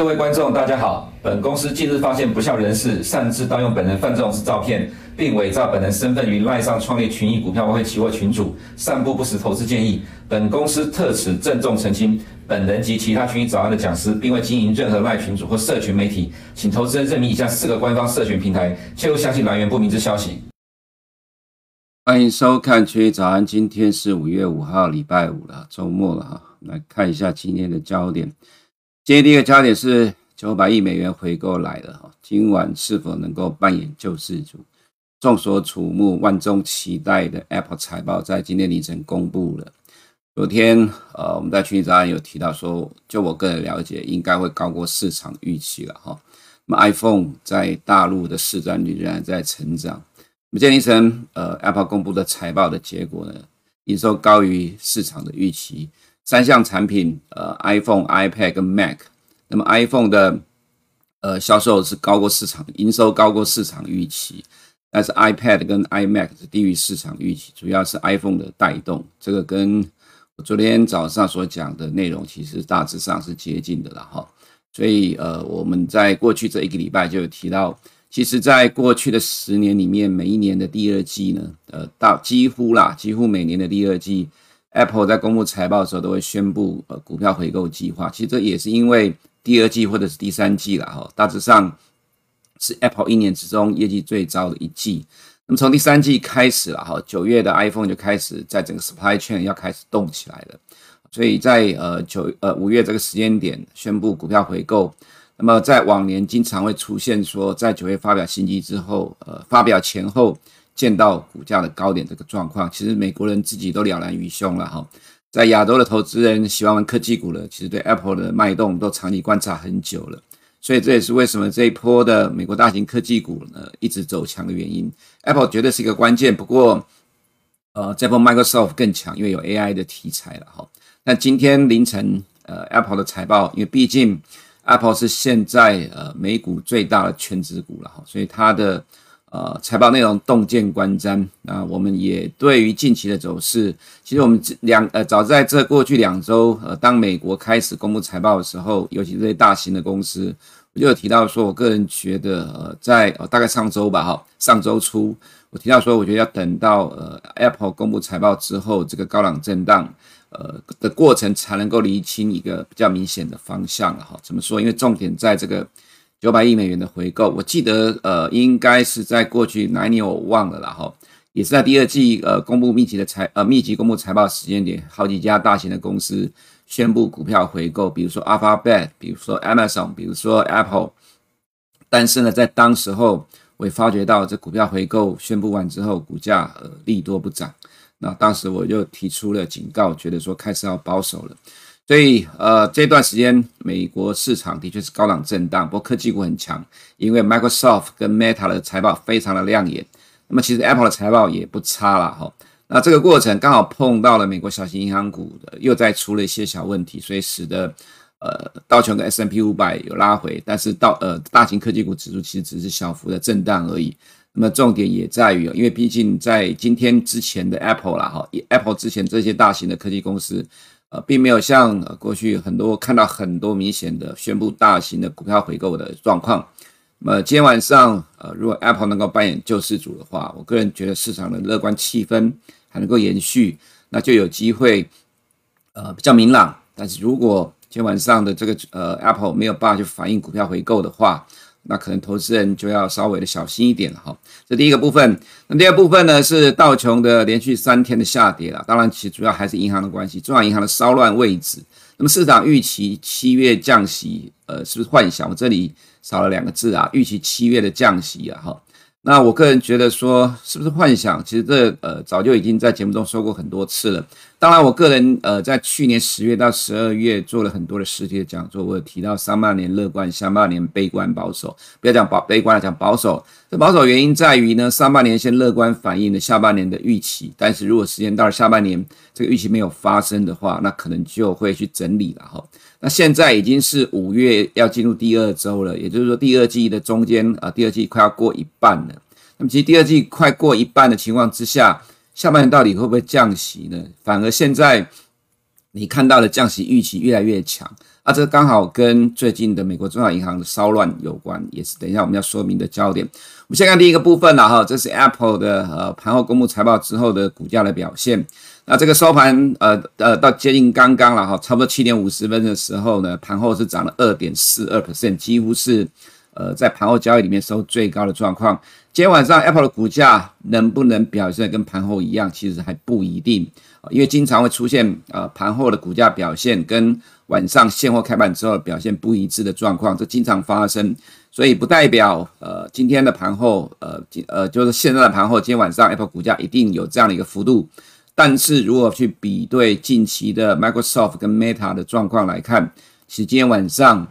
各位观众，大家好。本公司近日发现不肖人士擅自盗用本人范仲式照片，并伪造本人身份于赖上创立群益股票外汇期货群组，散布不实投资建议。本公司特此郑重澄清，本人及其他群益早安的讲师，并未经营任何赖群组或社群媒体，请投资人认明以下四个官方社群平台，切勿相信来源不明之消息。欢迎收看群益早安，今天是五月五号，礼拜五了，周末了哈。来看一下今天的焦点。今天第一个焦点是九百亿美元回购来了哈，今晚是否能够扮演救世主？众所瞩目、万众期待的 Apple 财报在今天凌晨公布了。昨天呃，我们在群益早安有提到说，就我个人了解，应该会高过市场预期了哈。那么 iPhone 在大陆的市占率仍然在成长。那么今天凌晨呃，Apple 公布的财报的结果呢，营收高于市场的预期。三项产品，呃，iPhone、iPad 跟 Mac，那么 iPhone 的呃销售是高过市场，营收高过市场预期，但是 iPad 跟 iMac 是低于市场预期，主要是 iPhone 的带动，这个跟我昨天早上所讲的内容其实大致上是接近的了哈。所以呃，我们在过去这一个礼拜就有提到，其实在过去的十年里面，每一年的第二季呢，呃，到几乎啦，几乎每年的第二季。Apple 在公布财报的时候都会宣布呃股票回购计划，其实这也是因为第二季或者是第三季了哈，大致上是 Apple 一年之中业绩最糟的一季。那么从第三季开始了哈，九月的 iPhone 就开始在整个 supply chain 要开始动起来了，所以在呃九呃五月这个时间点宣布股票回购。那么在往年经常会出现说在九月发表新机之后，呃发表前后。见到股价的高点这个状况，其实美国人自己都了然于胸了哈。在亚洲的投资人喜欢玩科技股了，其实对 Apple 的脉动都长期观察很久了，所以这也是为什么这一波的美国大型科技股呢一直走强的原因。Apple 绝对是一个关键，不过呃这波 Microsoft 更强，因为有 AI 的题材了哈。那今天凌晨呃 Apple 的财报，因为毕竟 Apple 是现在呃美股最大的权值股了哈，所以它的。呃，财报内容洞见观瞻，那我们也对于近期的走势，其实我们两呃早在这过去两周，呃，当美国开始公布财报的时候，尤其这些大型的公司，我就有提到说，我个人觉得，呃，在呃大概上周吧，哈，上周初，我提到说，我觉得要等到呃 Apple 公布财报之后，这个高档震荡，呃的过程才能够厘清一个比较明显的方向了，哈，怎么说？因为重点在这个。九百亿美元的回购，我记得呃，应该是在过去哪一年我忘了啦哈，也是在第二季呃公布密集的财呃密集公布财报时间点，好几家大型的公司宣布股票回购，比如说 Alphabet，比如说 Amazon，比如说 Apple，但是呢，在当时候我也发觉到这股票回购宣布完之后，股价呃利多不涨，那当时我就提出了警告，觉得说开始要保守了。所以，呃，这段时间美国市场的确是高档震荡，不过科技股很强，因为 Microsoft 跟 Meta 的财报非常的亮眼。那么，其实 Apple 的财报也不差了哈。那这个过程刚好碰到了美国小型银行股的又再出了一些小问题，所以使得呃道琼跟 S M P 五百有拉回，但是到呃大型科技股指数其实只是小幅的震荡而已。那么重点也在于，因为毕竟在今天之前的 Apple 啦哈，Apple 之前这些大型的科技公司。呃，并没有像过去很多看到很多明显的宣布大型的股票回购的状况。那么今天晚上，呃，如果 Apple 能够扮演救世主的话，我个人觉得市场的乐观气氛还能够延续，那就有机会，呃，比较明朗。但是如果今天晚上的这个呃 Apple 没有办法去反映股票回购的话，那可能投资人就要稍微的小心一点了哈。这第一个部分，那第二部分呢是道琼的连续三天的下跌了。当然，其实主要还是银行的关系，中央银行的骚乱位置。那么市场预期七月降息，呃，是不是幻想？我这里少了两个字啊，预期七月的降息啊，哈。那我个人觉得说，是不是幻想？其实这呃早就已经在节目中说过很多次了。当然，我个人呃在去年十月到十二月做了很多的实体的讲座，我有提到上半年乐观，下半年悲观保守。不要讲保悲观了，讲保守。这保守原因在于呢，上半年先乐观反映了下半年的预期，但是如果时间到了下半年，这个预期没有发生的话，那可能就会去整理了哈。那现在已经是五月，要进入第二周了，也就是说第二季的中间啊，第二季快要过一半了。那么其实第二季快过一半的情况之下，下半年到底会不会降息呢？反而现在你看到的降息预期越来越强。啊，这刚好跟最近的美国中小银行的骚乱有关，也是等一下我们要说明的焦点。我们先看第一个部分了哈，这是 Apple 的呃盘后公布财报之后的股价的表现。那这个收盘呃呃到接近刚刚了哈，差不多七点五十分的时候呢，盘后是涨了二点四二 percent，几乎是呃在盘后交易里面收最高的状况。今天晚上 Apple 的股价能不能表现跟盘后一样，其实还不一定，因为经常会出现呃盘后的股价表现跟晚上现货开盘之后表现不一致的状况，这经常发生，所以不代表呃今天的盘后呃今呃就是现在的盘后，今天晚上 Apple 股价一定有这样的一个幅度。但是如果去比对近期的 Microsoft 跟 Meta 的状况来看，其实今天晚上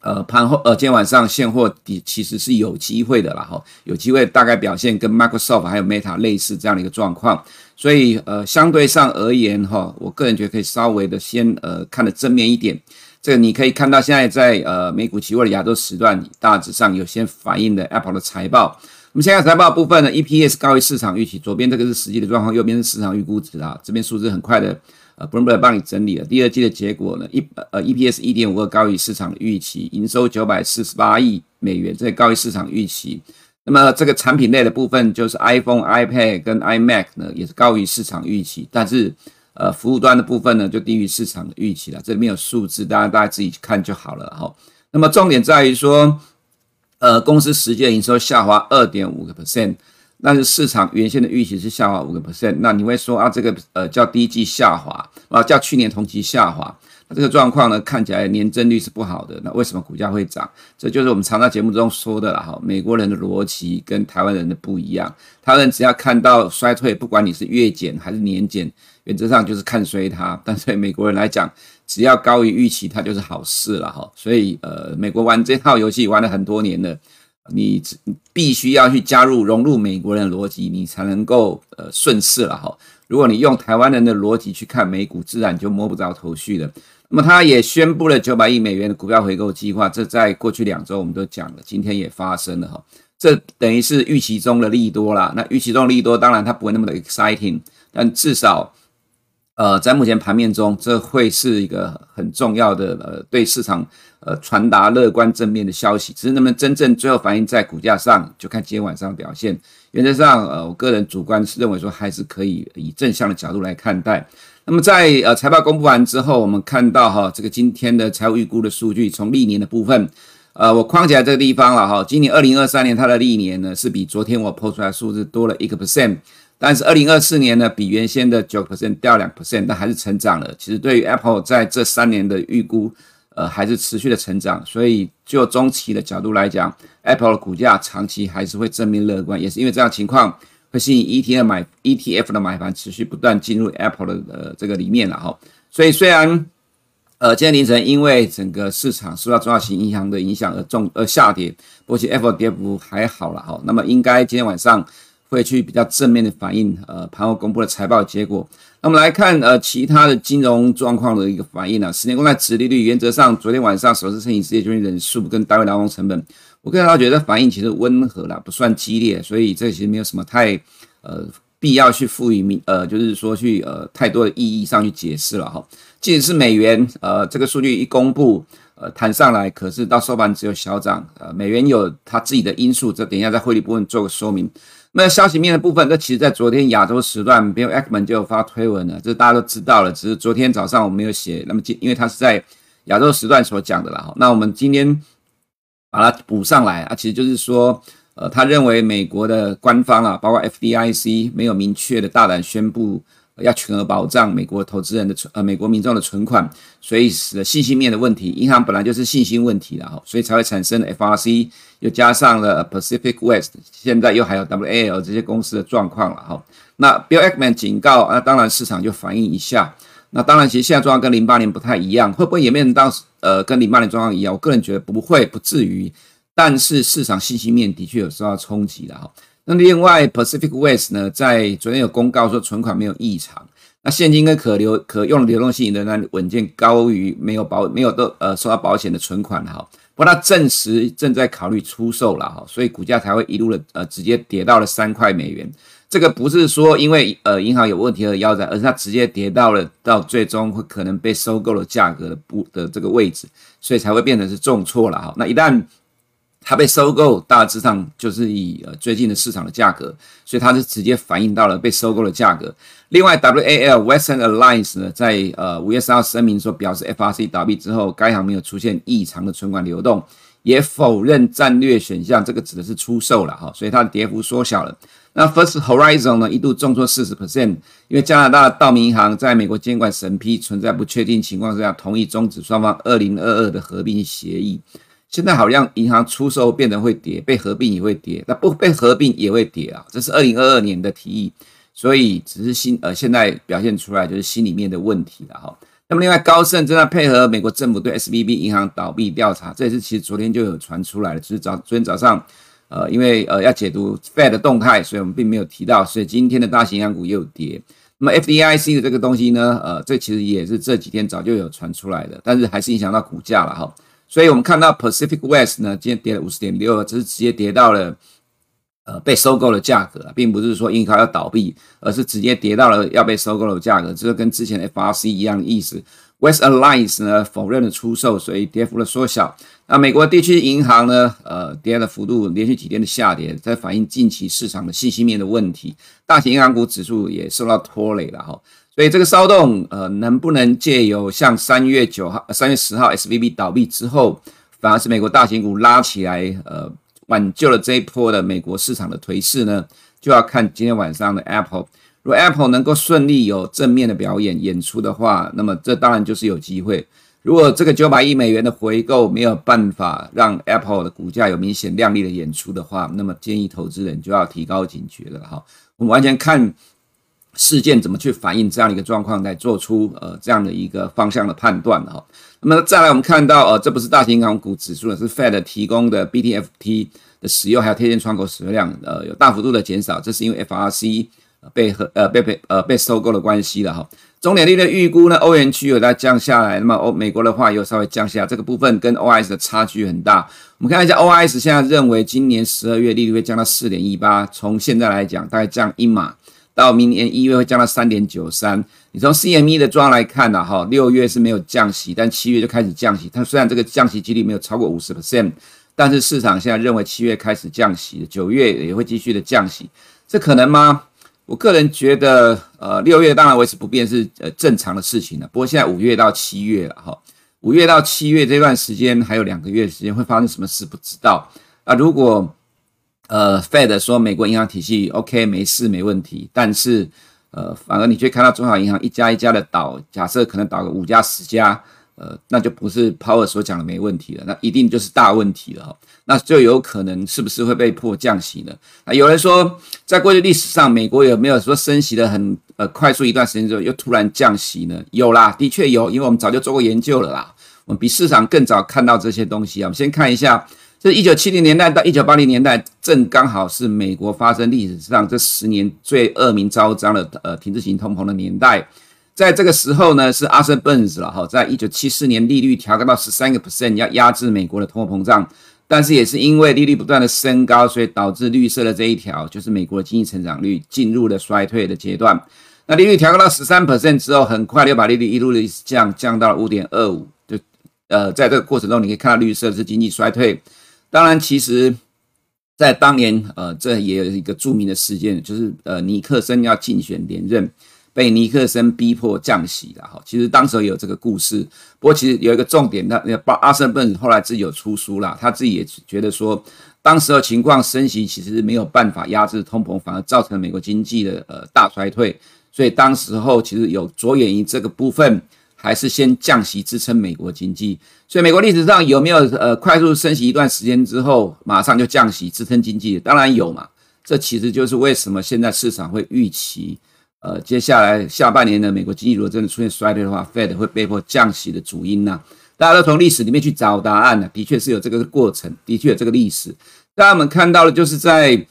呃盘后呃今天晚上现货底其实是有机会的啦哈，有机会大概表现跟 Microsoft 还有 Meta 类似这样的一个状况。所以，呃，相对上而言，哈，我个人觉得可以稍微的先，呃，看得正面一点。这个你可以看到，现在在呃美股期货的亚洲时段，大致上有先反映的 Apple 的财报。我们现在财报部分呢，EPS 高于市场预期，左边这个是实际的状况，右边是市场预估值啊。这边数字很快的，呃，Bloomberg 帮你整理了。第二季的结果呢，一呃 EPS 一点五二高于市场的预期，营收九百四十八亿美元，这高于市场预期。那么这个产品类的部分，就是 iPhone、iPad 跟 iMac 呢，也是高于市场预期。但是，呃，服务端的部分呢，就低于市场的预期了。这里面有数字，大家大家自己去看就好了哈。那么重点在于说，呃，公司实际营收下滑二点五个 percent，那是市场原先的预期是下滑五个 percent。那你会说啊，这个呃叫第一季下滑啊，叫去年同期下滑。这个状况呢，看起来年增率是不好的。那为什么股价会涨？这就是我们常在节目中说的了哈。美国人的逻辑跟台湾人的不一样。台湾人只要看到衰退，不管你是月减还是年减，原则上就是看衰它。但对美国人来讲，只要高于预期，它就是好事了哈。所以呃，美国玩这套游戏玩了很多年了，你必须要去加入融入美国人的逻辑，你才能够呃顺势了哈。如果你用台湾人的逻辑去看美股，自然就摸不着头绪了。那么，他也宣布了九百亿美元的股票回购计划，这在过去两周我们都讲了，今天也发生了哈。这等于是预期中的利多啦。那预期中的利多，当然它不会那么的 exciting，但至少，呃，在目前盘面中，这会是一个很重要的呃，对市场呃传达乐观正面的消息。只是那么真正最后反映在股价上，就看今天晚上的表现。原则上，呃，我个人主观是认为说，还是可以以正向的角度来看待。那么在呃财报公布完之后，我们看到哈这个今天的财务预估的数据，从历年的部分，呃我框起来这个地方了哈。今年二零二三年它的历年呢是比昨天我抛出来数字多了一个 percent，但是二零二四年呢比原先的九 percent 掉两 percent，但还是成长了。其实对于 Apple 在这三年的预估，呃还是持续的成长，所以就中期的角度来讲，Apple 的股价长期还是会正面乐观，也是因为这样情况。会吸引 ETF 买 ETF 的买盘持续不断进入 Apple 的呃这个里面了哈，所以虽然呃今天凌晨因为整个市场受到重要型银行的影响而重而下跌，不过其 Apple 跌幅还好了哈，那么应该今天晚上会去比较正面的反映呃盘后公布的财报结果。那么来看呃其他的金融状况的一个反应呢，十年公债殖利率原则上昨天晚上首次申请失业救济人数跟单位劳动成本。我个人倒觉得反应其实温和啦，不算激烈，所以这其实没有什么太呃必要去赋予名呃，就是说去呃太多的意义上去解释了哈。即使是美元呃这个数据一公布呃弹上来，可是到收盘只有小涨，呃美元有它自己的因素，这等一下在汇率部分做个说明。那消息面的部分，这其实在昨天亚洲时段，Bill Ackman 就有发推文了，这大家都知道了，只是昨天早上我没有写。那么今因为他是在亚洲时段所讲的了哈，那我们今天。把它补上来啊，其实就是说，呃，他认为美国的官方啊，包括 FDIC 没有明确的大胆宣布要全额保障美国投资人的存呃美国民众的存款，所以使得信心面的问题，银行本来就是信心问题了哈，所以才会产生 FRC 又加上了 Pacific West，现在又还有 WAL 这些公司的状况了哈。那 Bill Ackman 警告啊，当然市场就反应一下。那当然，其实现在状况跟零八年不太一样，会不会演变到呃跟零八年状况一样？我个人觉得不会，不至于。但是市场信息面的确有受到冲击的哈。那另外，Pacific West 呢，在昨天有公告说存款没有异常，那现金跟可流可用的流动性仍然稳健高于没有保没有都呃受到保险的存款哈。不过它证实正在考虑出售了哈，所以股价才会一路的呃直接跌到了三块美元。这个不是说因为呃银行有问题而腰斩，而是它直接跌到了到最终会可能被收购的价格的不的这个位置，所以才会变成是重挫了哈。那一旦它被收购，大致上就是以呃最近的市场的价格，所以它是直接反映到了被收购的价格。另外，WAL Western Alliance 呢，在呃五月三号声明说，表示 FRC 倒闭之后，该行没有出现异常的存款流动，也否认战略选项，这个指的是出售了哈，所以它的跌幅缩小了。那 First Horizon 呢，一度重挫四十 percent，因为加拿大道明银行在美国监管审批存在不确定情况之下，同意终止双方二零二二的合并协议。现在好像银行出售变得会跌，被合并也会跌，那不被合并也会跌啊，这是二零二二年的提议，所以只是心呃现在表现出来就是心里面的问题了哈。那么另外高盛正在配合美国政府对 SVB 银行倒闭调查，这也是其实昨天就有传出来了，就是早昨天早上。呃，因为呃要解读 Fed 的动态，所以我们并没有提到，所以今天的大型银行股又跌。那么 FDIC 的这个东西呢，呃，这其实也是这几天早就有传出来的，但是还是影响到股价了哈。所以我们看到 Pacific West 呢，今天跌了五十点六，这是直接跌到了呃被收购的价格，并不是说银行要倒闭，而是直接跌到了要被收购的价格，这个跟之前 FRC 一样的意思。West Alliance 呢否认了出售，所以跌幅的缩小。那美国地区银行呢，呃，跌的幅度连续几天的下跌，在反映近期市场的信息面的问题。大型银行股指数也受到拖累了哈。所以这个骚动，呃，能不能借由像三月九号、三月十号 SVB 倒闭之后，反而是美国大型股拉起来，呃，挽救了这一波的美国市场的颓势呢？就要看今天晚上的 Apple。如果 Apple 能够顺利有正面的表演演出的话，那么这当然就是有机会。如果这个九百亿美元的回购没有办法让 Apple 的股价有明显亮丽的演出的话，那么建议投资人就要提高警觉了哈。我们完全看事件怎么去反映这样的一个状况，来做出呃这样的一个方向的判断哈。那么再来，我们看到呃，这不是大型银行股指数，是 Fed 提供的 Btft 的使用还有贴现窗口使用量呃有大幅度的减少，这是因为 FRC。被和呃被被呃被收购的关系了哈，终点利率预估呢，欧元区有在降下来，那么欧美国的话又稍微降下，这个部分跟 OIS 的差距很大。我们看一下 OIS 现在认为今年十二月利率会降到四点一八，从现在来讲大概降一码，到明年一月会降到三点九三。你从 CME 的状况来看呢，哈，六月是没有降息，但七月就开始降息。它虽然这个降息几率没有超过五十 percent，但是市场现在认为七月开始降息，九月也会继续的降息，这可能吗？我个人觉得，呃，六月当然维持不变是呃正常的事情了。不过现在五月到七月了哈，五月到七月这段时间还有两个月时间，会发生什么事不知道啊。如果呃 Fed 说美国银行体系 OK 没事没问题，但是呃反而你却看到中小银行一家一家的倒，假设可能倒个五家十家。呃，那就不是 Power 所讲的没问题了，那一定就是大问题了哈。那就有可能是不是会被迫降息呢？啊，有人说，在过去历史上，美国有没有说升息的很呃快速一段时间之后又突然降息呢？有啦，的确有，因为我们早就做过研究了啦，我们比市场更早看到这些东西啊。我们先看一下，这一九七零年代到一九八零年代，正刚好是美国发生历史上这十年最恶名昭彰的呃停滞型通膨的年代。在这个时候呢，是 Arthur Burns 了哈，在一九七四年利率调高到十三个 percent，要压制美国的通货膨胀，但是也是因为利率不断的升高，所以导致绿色的这一条，就是美国的经济成长率进入了衰退的阶段。那利率调高到十三 percent 之后，很快就把利率一路的降，降到了五点二五。就呃，在这个过程中，你可以看到绿色是经济衰退。当然，其实，在当年呃，这也有一个著名的事件，就是呃，尼克森要竞选连任。被尼克森逼迫降息了哈，其实当时有这个故事，不过其实有一个重点，那那阿瑟本后来自己有出书啦，他自己也觉得说，当时的情况升息其实没有办法压制通膨，反而造成了美国经济的呃大衰退，所以当时候其实有着眼于这个部分，还是先降息支撑美国经济。所以美国历史上有没有呃快速升息一段时间之后马上就降息支撑经济？当然有嘛，这其实就是为什么现在市场会预期。呃，接下来下半年的美国经济如果真的出现衰退的话，Fed 会被迫降息的主因呢、大家都从历史里面去找答案呢、的确是有这个过程，的确有这个历史。大家我们看到的就是在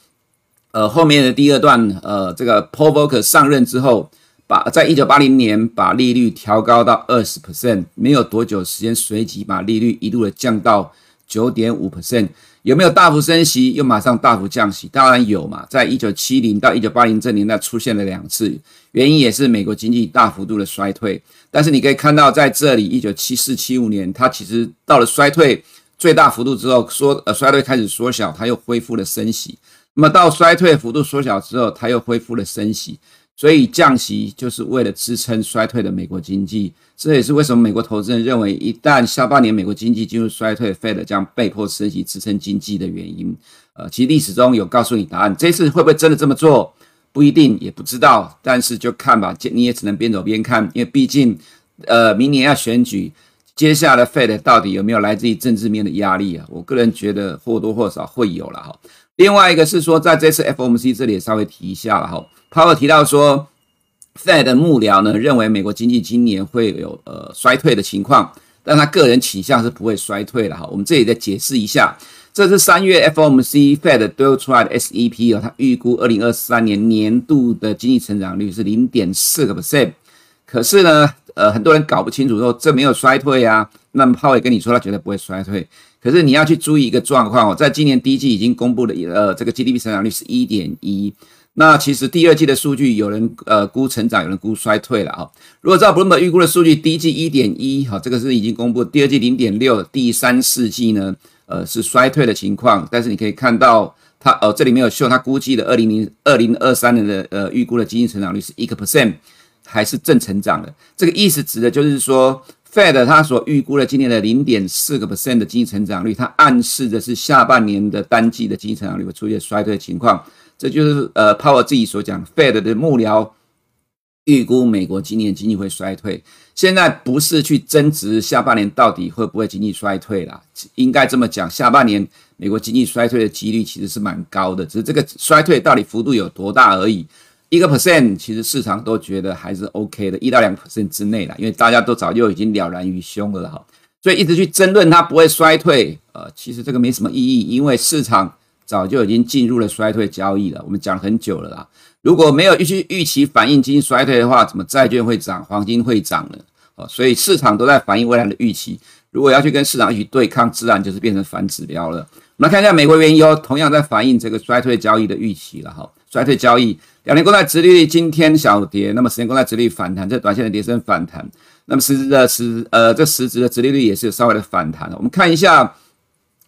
呃后面的第二段，呃，这个 Paul Volcker 上任之后，把在一九八零年把利率调高到二十 percent，没有多久时间，随即把利率一路的降到九点五 percent。有没有大幅升息又马上大幅降息？当然有嘛，在一九七零到一九八零这年代出现了两次，原因也是美国经济大幅度的衰退。但是你可以看到，在这里一九七四七五年，它其实到了衰退最大幅度之后，缩呃衰退开始缩小，它又恢复了升息。那么到衰退幅度缩小之后，它又恢复了升息。所以降息就是为了支撑衰退的美国经济，这也是为什么美国投资人认为一旦下半年美国经济进入衰退，Fed 将被迫升息支撑经济的原因。呃，其实历史中有告诉你答案，这次会不会真的这么做，不一定，也不知道。但是就看吧，你也只能边走边看，因为毕竟，呃，明年要选举，接下来 Fed 到底有没有来自于政治面的压力啊？我个人觉得或多或少会有了哈。另外一个是说，在这次 FOMC 这里也稍微提一下了哈。Powell 提到说，Fed 的幕僚呢认为美国经济今年会有呃衰退的情况，但他个人倾向是不会衰退了哈。我们这里再解释一下，这是三月 FOMC Fed 丢出来的 SEP 哦，他预估二零二三年年度的经济成长率是零点四个 percent，可是呢，呃，很多人搞不清楚说这没有衰退啊。那么 Powell 跟你说他绝对不会衰退，可是你要去注意一个状况哦，在今年第一季已经公布的呃这个 GDP 成长率是一点一。那其实第二季的数据，有人呃估成长，有人估衰退了哈。如果照 Bloomberg 预估的数据，第一季一点一，哈，这个是已经公布；第二季零点六，第三四季呢，呃是衰退的情况。但是你可以看到它，它哦这里没有秀，它估计的二零零二零二三年的呃预估的经济成长率是一个 percent，还是正成长的。这个意思指的就是说，Fed 它所预估的今年的零点四个 percent 的经济成长率，它暗示的是下半年的单季的经济成长率会出现衰退情况。这就是呃，Powell 自己所讲，Fed 的幕僚预估美国今年经济会衰退。现在不是去争执下半年到底会不会经济衰退啦，应该这么讲，下半年美国经济衰退的几率其实是蛮高的，只是这个衰退到底幅度有多大而已。一个 percent 其实市场都觉得还是 OK 的，一到两个 percent 之内啦，因为大家都早就已经了然于胸了哈。所以一直去争论它不会衰退，呃，其实这个没什么意义，因为市场。早就已经进入了衰退交易了，我们讲了很久了啦。如果没有预期预期反映经济衰退的话，怎么债券会涨，黄金会涨呢？哦，所以市场都在反映未来的预期。如果要去跟市场一起对抗，自然就是变成反指标了。我们来看一下美国原油，同样在反映这个衰退交易的预期了哈。衰退交易，两年公债殖利率今天小跌，那么十年公债殖利率反弹，这短线的跌升反弹，那么实质的实呃这实质的殖利率也是有稍微的反弹。我们看一下。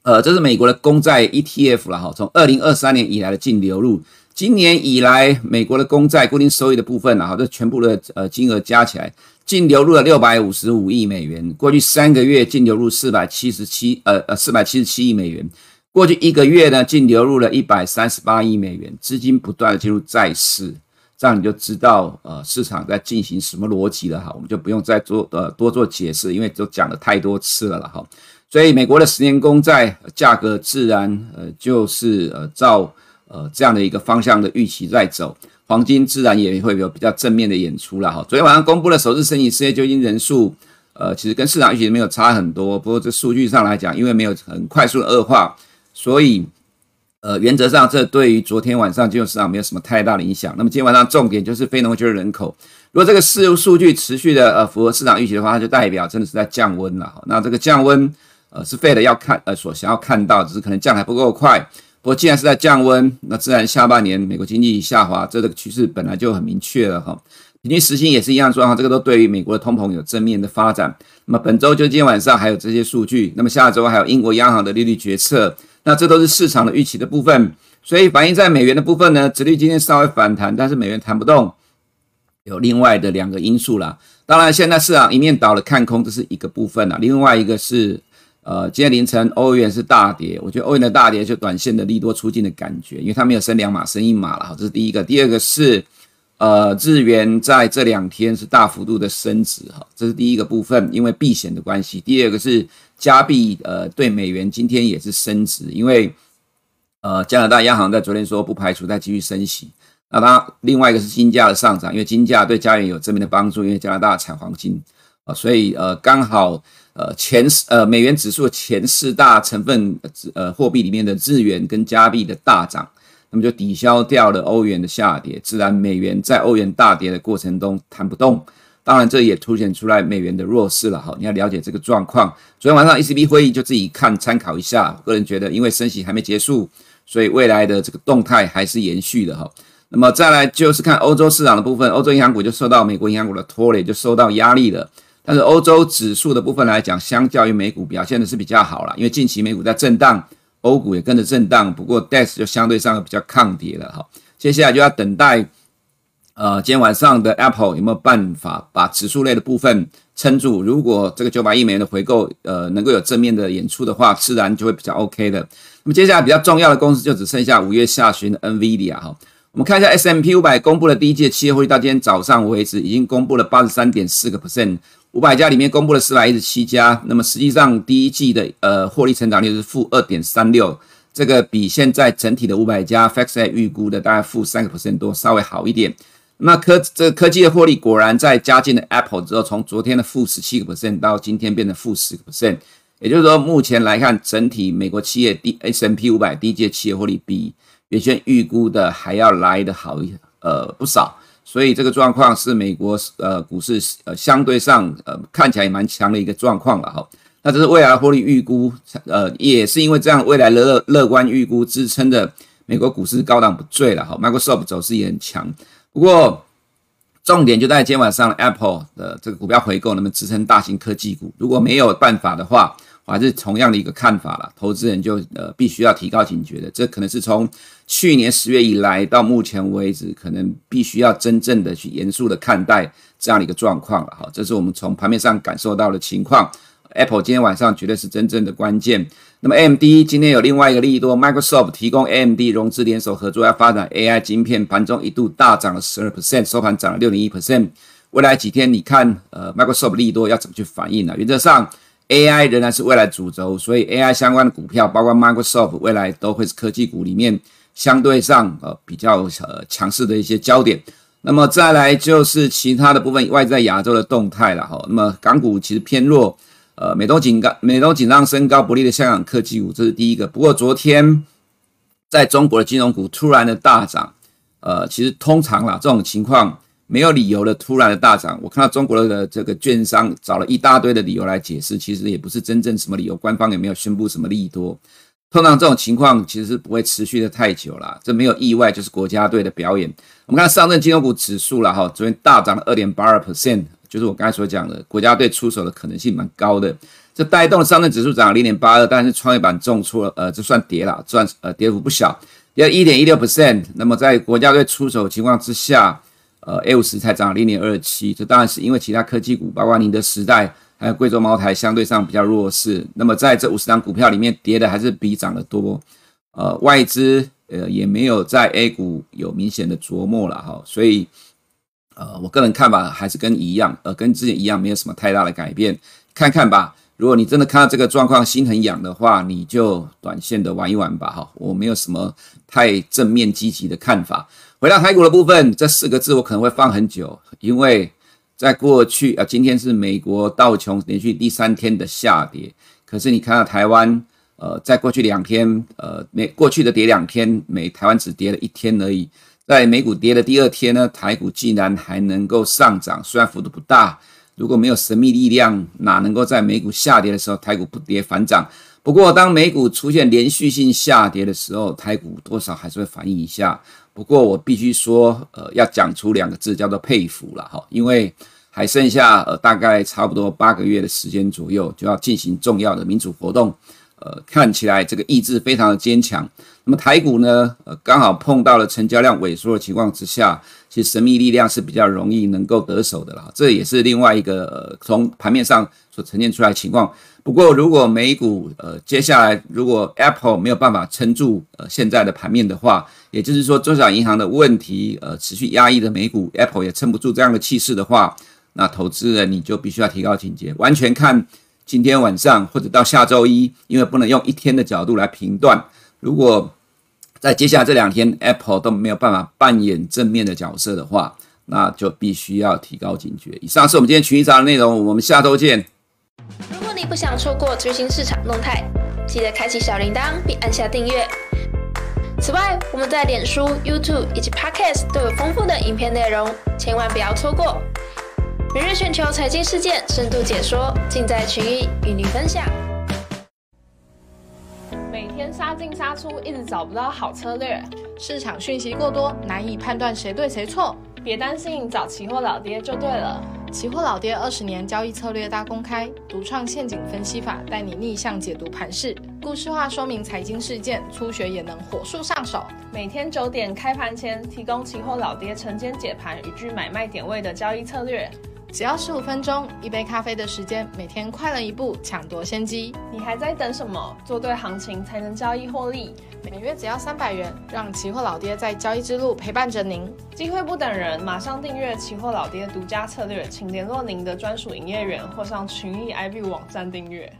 呃，这是美国的公债 ETF 了哈，从二零二三年以来的净流入，今年以来美国的公债固定收益的部分了哈，这全部的呃金额加起来，净流入了六百五十五亿美元。过去三个月净流入四百七十七呃呃四百七十七亿美元，过去一个月呢净流入了一百三十八亿美元，资金不断的进入债市，这样你就知道呃市场在进行什么逻辑了哈，我们就不用再做呃多做解释，因为都讲了太多次了了哈。所以美国的十年公债价格自然呃就是呃照呃这样的一个方向的预期在走，黄金自然也会有比较正面的演出了哈。昨天晚上公布的首次申请失业救济人数，呃其实跟市场预期没有差很多，不过这数据上来讲，因为没有很快速的恶化，所以呃原则上这对于昨天晚上金融市场没有什么太大的影响。那么今天晚上重点就是非农就业人口，如果这个数数据持续的呃符合市场预期的话，它就代表真的是在降温了。那这个降温。呃，是 Fed 要看，呃，所想要看到，只是可能降还不够快。不过既然是在降温，那自然下半年美国经济下滑，这个趋势本来就很明确了哈。平均时薪也是一样状况，这个都对于美国的通膨有正面的发展。那么本周就今天晚上还有这些数据，那么下周还有英国央行的利率决策，那这都是市场的预期的部分。所以反映在美元的部分呢，殖利率今天稍微反弹，但是美元弹不动，有另外的两个因素啦。当然现在市场一面倒的看空，这是一个部分啦，另外一个是。呃，今天凌晨欧元是大跌，我觉得欧元的大跌就短线的利多出尽的感觉，因为它没有升两码，升一码了哈，这是第一个。第二个是，呃，日元在这两天是大幅度的升值哈，这是第一个部分，因为避险的关系。第二个是加币呃对美元今天也是升值，因为呃加拿大央行在昨天说不排除再继续升息。那它，另外一个是金价的上涨，因为金价对加元有正面的帮助，因为加拿大产黄金啊，所以呃刚好。呃，前呃美元指数前四大成分呃货币里面的日元跟加币的大涨，那么就抵消掉了欧元的下跌，自然美元在欧元大跌的过程中弹不动。当然，这也凸显出来美元的弱势了哈。你要了解这个状况。昨天晚上 ECB 会议就自己看参考一下。个人觉得，因为升息还没结束，所以未来的这个动态还是延续的哈。那么再来就是看欧洲市场的部分，欧洲银行股就受到美国银行股的拖累，就受到压力了。但是欧洲指数的部分来讲，相较于美股表现的是比较好了，因为近期美股在震荡，欧股也跟着震荡，不过 DAX 就相对上比较抗跌了哈。接下来就要等待。呃，今天晚上的 Apple 有没有办法把指数类的部分撑住？如果这个九百亿美元的回购，呃，能够有正面的演出的话，自然就会比较 OK 的。那么接下来比较重要的公司就只剩下五月下旬的 NVIDIA 哈。我们看一下 S M P 五百公布了第一届企业获利，到今天早上为止已经公布了八十三点四个 percent，五百家里面公布了四百一十七家。那么实际上第一季的呃获利成长率是负二点三六，这个比现在整体的五百家 Facts 预估的大概负三个 percent 多，稍微好一点。那科这科技的获利果然在加进了 Apple 之后，从昨天的负十七个 percent 到今天变成负十个 percent，也就是说，目前来看，整体美国企业 D S&P 五百第一季企业获利比原先预估的还要来的好一呃不少，所以这个状况是美国呃股市呃相对上呃看起来也蛮强的一个状况了哈。那这是未来获利预估，呃也是因为这样未来的乐乐观预估支撑的美国股市高档不坠了哈。Microsoft 走势也很强。不过，重点就在今天晚上 Apple 的这个股票回购，能不能支撑大型科技股？如果没有办法的话，我还是同样的一个看法了。投资人就呃必须要提高警觉的，这可能是从去年十月以来到目前为止，可能必须要真正的去严肃的看待这样的一个状况了。哈，这是我们从盘面上感受到的情况。Apple 今天晚上绝对是真正的关键。那么 AMD 今天有另外一个利多，Microsoft 提供 AMD 融资联手合作要发展 AI 晶片，盘中一度大涨了十二 percent，收盘涨了六点一 percent。未来几天你看，呃，Microsoft 利多要怎么去反应呢？原则上，AI 仍然是未来主轴，所以 AI 相关的股票，包括 Microsoft，未来都会是科技股里面相对上呃比较呃强势的一些焦点。那么再来就是其他的部分，外在亚洲的动态了哈。那么港股其实偏弱。呃，美东紧张，美东紧张升高不利的香港科技股，这是第一个。不过昨天在中国的金融股突然的大涨，呃，其实通常啦，这种情况没有理由的突然的大涨，我看到中国的这个券商找了一大堆的理由来解释，其实也不是真正什么理由，官方也没有宣布什么利多。通常这种情况其实是不会持续的太久啦，这没有意外就是国家队的表演。我们看上证金融股指数了哈，昨天大涨了二点八二 percent。就是我刚才所讲的，国家队出手的可能性蛮高的，这带动上证指数涨了零点八二，但是创业板重挫了，呃，这算跌了，算呃跌幅不小，跌一点一六 percent。那么在国家队出手情况之下，呃，A 五十才涨了零点二七，这当然是因为其他科技股，包括宁德时代还有贵州茅台相对上比较弱势。那么在这五十档股票里面，跌的还是比涨的多，呃，外资呃也没有在 A 股有明显的琢磨了哈，所以。呃，我个人看法还是跟一样，呃，跟之前一样，没有什么太大的改变。看看吧，如果你真的看到这个状况心很痒的话，你就短线的玩一玩吧。哈，我没有什么太正面积极的看法。回到台股的部分，这四个字我可能会放很久，因为在过去啊、呃，今天是美国道琼连续第三天的下跌，可是你看到台湾，呃，在过去两天，呃，美过去的跌两天，美台湾只跌了一天而已。在美股跌的第二天呢，台股竟然还能够上涨，虽然幅度不大。如果没有神秘力量，哪能够在美股下跌的时候，台股不跌反涨？不过，当美股出现连续性下跌的时候，台股多少还是会反应一下。不过，我必须说，呃，要讲出两个字，叫做佩服了哈，因为还剩下呃大概差不多八个月的时间左右，就要进行重要的民主活动。呃，看起来这个意志非常的坚强。那么台股呢，呃，刚好碰到了成交量萎缩的情况之下，其实神秘力量是比较容易能够得手的啦。这也是另外一个，呃，从盘面上所呈现出来的情况。不过，如果美股呃接下来如果 Apple 没有办法撑住呃现在的盘面的话，也就是说中小银行的问题呃持续压抑的美股，Apple 也撑不住这样的气势的话，那投资人你就必须要提高警觉，完全看。今天晚上或者到下周一，因为不能用一天的角度来评断。如果在接下来这两天，Apple 都没有办法扮演正面的角色的话，那就必须要提高警觉。以上是我们今天群益早的内容，我们下周见。如果你不想错过最新市场动态，记得开启小铃铛并按下订阅。此外，我们在脸书、YouTube 以及 Podcast 都有丰富的影片内容，千万不要错过。每日全球财经事件深度解说，尽在群益与你分享。每天杀进杀出，一直找不到好策略，市场讯息过多，难以判断谁对谁错。别担心，找期货老爹就对了。期货老爹二十年交易策略大公开，独创陷阱分析法，带你逆向解读盘势，故事化说明财经事件，初学也能火速上手。每天九点开盘前，提供期货老爹晨间解盘与具买卖点位的交易策略。只要十五分钟，一杯咖啡的时间，每天快了一步，抢夺先机。你还在等什么？做对行情才能交易获利。每月只要三百元，让期货老爹在交易之路陪伴着您。机会不等人，马上订阅期货老爹独家策略，请联络您的专属营业员或上群益 IB 网站订阅。